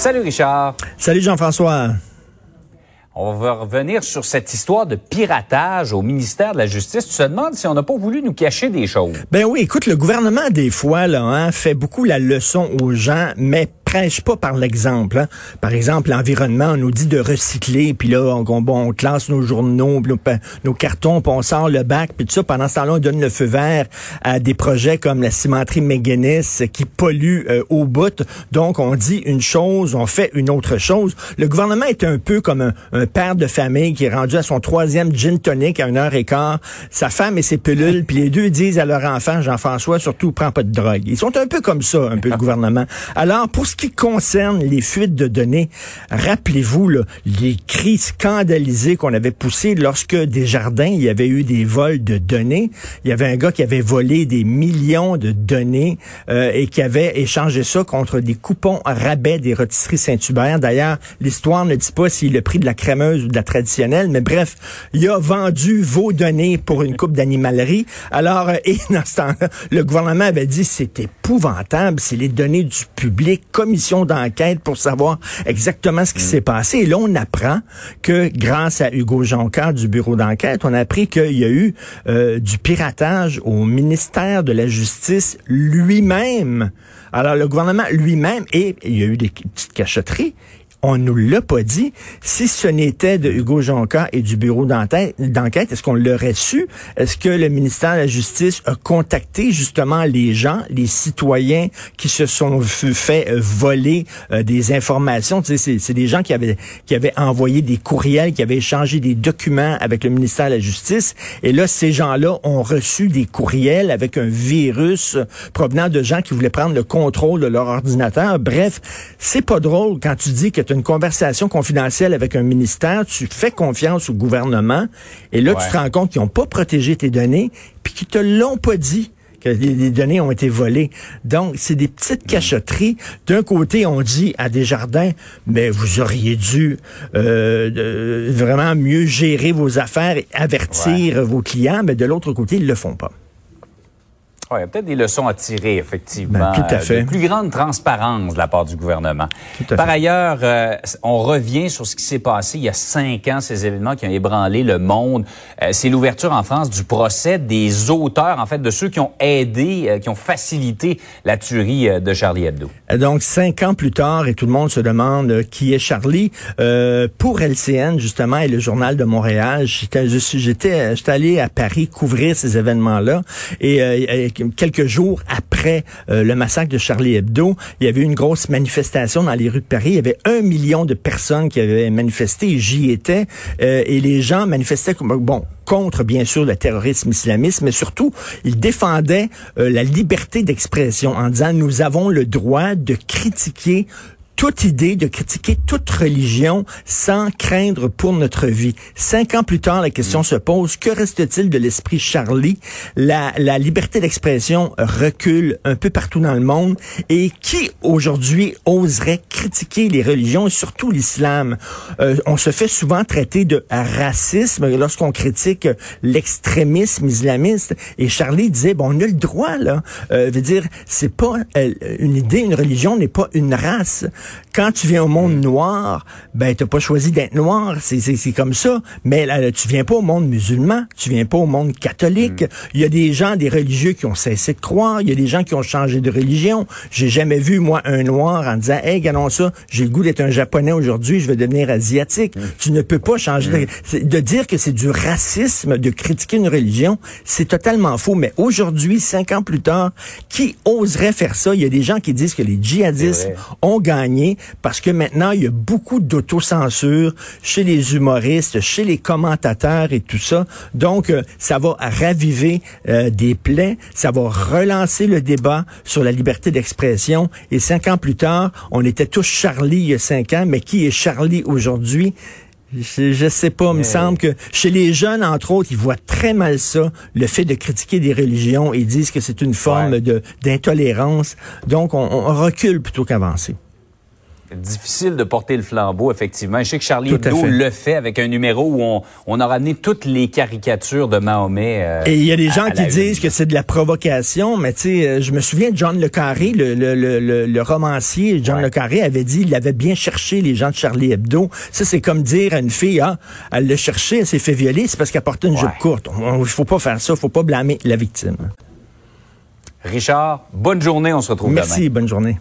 Salut Richard. Salut Jean-François. On va revenir sur cette histoire de piratage au ministère de la Justice. Tu te demandes si on n'a pas voulu nous cacher des choses. Ben oui, écoute, le gouvernement, des fois, là, hein, fait beaucoup la leçon aux gens, mais prêche pas par l'exemple. Hein. Par exemple, l'environnement, on nous dit de recycler, puis là, on, on, classe nos journaux, nos, nos, cartons, puis on sort le bac, puis tout ça. Pendant ce temps-là, on donne le feu vert à des projets comme la cimenterie McGuinness qui pollue euh, au bout. Donc, on dit une chose, on fait une autre chose. Le gouvernement est un peu comme un, un père de famille qui est rendu à son troisième gin tonic à une heure et quart. Sa femme et ses pilules, puis les deux disent à leur enfant, Jean-François, surtout, prends pas de drogue. Ils sont un peu comme ça, un peu le gouvernement. Alors, pour ce qui concerne les fuites de données, rappelez-vous les cris scandalisés qu'on avait poussés lorsque des jardins, il y avait eu des vols de données. Il y avait un gars qui avait volé des millions de données euh, et qui avait échangé ça contre des coupons rabais des rôtisseries Saint-Hubert. D'ailleurs, l'histoire ne dit pas s'il a pris de la crémeuse ou de la traditionnelle, mais bref, il a vendu vos données pour une coupe d'animalerie. Alors, euh, et dans ce temps-là, le gouvernement avait dit c'est épouvantable, c'est les données du public, commission d'enquête pour savoir exactement ce qui s'est passé. Et là, on apprend que grâce à Hugo Jonca du bureau d'enquête, on a appris qu'il y a eu euh, du piratage au ministère de la Justice lui-même. Alors, le gouvernement lui-même, et il y a eu des petites cachotteries, on nous l'a pas dit. Si ce n'était de Hugo Jonca et du bureau d'enquête, est-ce qu'on l'aurait su? Est-ce que le ministère de la Justice a contacté justement les gens, les citoyens qui se sont fait euh, voler euh, des informations? Tu sais, c'est des gens qui avaient, qui avaient envoyé des courriels, qui avaient échangé des documents avec le ministère de la Justice. Et là, ces gens-là ont reçu des courriels avec un virus provenant de gens qui voulaient prendre le contrôle de leur ordinateur. Bref, c'est pas drôle quand tu dis que une conversation confidentielle avec un ministère, tu fais confiance au gouvernement, et là, tu te rends compte qu'ils n'ont pas protégé tes données, puis qu'ils te l'ont pas dit que les, données ont été volées. Donc, c'est des petites cachotteries. D'un côté, on dit à Desjardins, mais vous auriez dû euh, vraiment mieux gérer vos affaires et avertir vos clients, mais de l'autre côté, ils le font pas. Il y a peut-être des leçons à tirer, effectivement. Ben, tout à fait. De plus grande transparence de la part du gouvernement. Par ailleurs, euh, on revient sur ce qui s'est passé il y a cinq ans, ces événements qui ont ébranlé le monde. Euh, c'est l'ouverture en France du procès des auteurs, en fait, de ceux qui ont aidé, euh, qui ont facilité la tuerie de Charlie Hebdo. Donc, cinq ans plus tard, et tout le monde se demande qui est Charlie. pour LCN, justement, et le Journal de Montréal, j'étais allé à Paris couvrir ces événements-là. Et quelques jours après euh, le massacre de Charlie Hebdo, il y avait eu une grosse manifestation dans les rues de Paris. Il y avait un million de personnes qui avaient manifesté. J'y étais. Euh, et les gens manifestaient, bon, contre, bien sûr, le terrorisme islamiste, mais surtout, ils défendaient euh, la liberté d'expression en disant, nous avons le droit de critiquer toute idée de critiquer toute religion sans craindre pour notre vie. Cinq ans plus tard, la question se pose, que reste-t-il de l'esprit Charlie? La, la liberté d'expression recule un peu partout dans le monde et qui aujourd'hui oserait critiquer les religions et surtout l'islam? Euh, on se fait souvent traiter de racisme lorsqu'on critique l'extrémisme islamiste et Charlie disait, bon, on a le droit, là. Euh, veut dire, c'est pas euh, une idée, une religion n'est pas une race. Quand tu viens au monde mm. noir, ben t'as pas choisi d'être noir, c'est comme ça. Mais là, tu viens pas au monde musulman, tu viens pas au monde catholique. Mm. Il y a des gens, des religieux qui ont cessé de croire. Il y a des gens qui ont changé de religion. J'ai jamais vu moi un noir en disant, hey, regardons ça, j'ai le goût d'être un japonais aujourd'hui, je vais devenir asiatique. Mm. Tu ne peux pas changer. De, de dire que c'est du racisme de critiquer une religion, c'est totalement faux. Mais aujourd'hui, cinq ans plus tard, qui oserait faire ça? Il y a des gens qui disent que les djihadistes ont gagné parce que maintenant, il y a beaucoup d'autocensure chez les humoristes, chez les commentateurs et tout ça. Donc, euh, ça va raviver euh, des plaies, ça va relancer le débat sur la liberté d'expression. Et cinq ans plus tard, on était tous Charlie il y a cinq ans, mais qui est Charlie aujourd'hui? Je, je, sais pas, il me semble que chez les jeunes, entre autres, ils voient très mal ça, le fait de critiquer des religions. Ils disent que c'est une forme de d'intolérance. Donc, on recule plutôt qu'avancer. Difficile de porter le flambeau, effectivement. Je sais que Charlie Hebdo le fait avec un numéro où on, on a ramené toutes les caricatures de Mahomet. Euh, Et il y a des gens qui disent que c'est de la provocation, mais tu sais, euh, je me souviens de John Le Carré, le, le, le, le romancier John Le Carré avait dit il avait bien cherché les gens de Charlie Hebdo. Ça, c'est comme dire à une fille, ah, elle l'a cherché, elle s'est fait violer, c'est parce qu'elle portait une jupe courte. Il faut pas faire ça, faut pas blâmer la victime. Richard, bonne journée, on se retrouve demain. Merci, bonne journée.